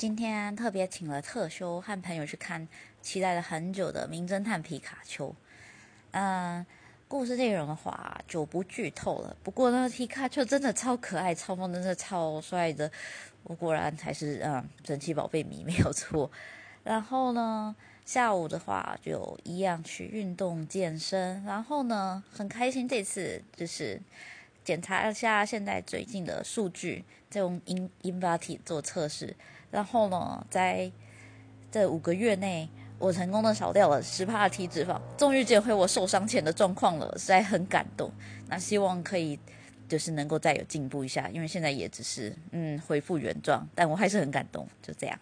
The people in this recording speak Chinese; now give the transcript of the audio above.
今天特别请了特休，和朋友去看期待了很久的《名侦探皮卡丘》。嗯，故事内容的话就不剧透了。不过呢，皮卡丘真的超可爱，超萌，真的超帅的。我果然还是嗯神奇宝贝迷没有错。然后呢，下午的话就一样去运动健身。然后呢，很开心这次就是检查一下现在最近的数据，再用 In Invati 做测试。然后呢，在这五个月内，我成功的少掉了十帕体脂肪，终于捡回我受伤前的状况了，实在很感动。那希望可以就是能够再有进步一下，因为现在也只是嗯恢复原状，但我还是很感动。就这样。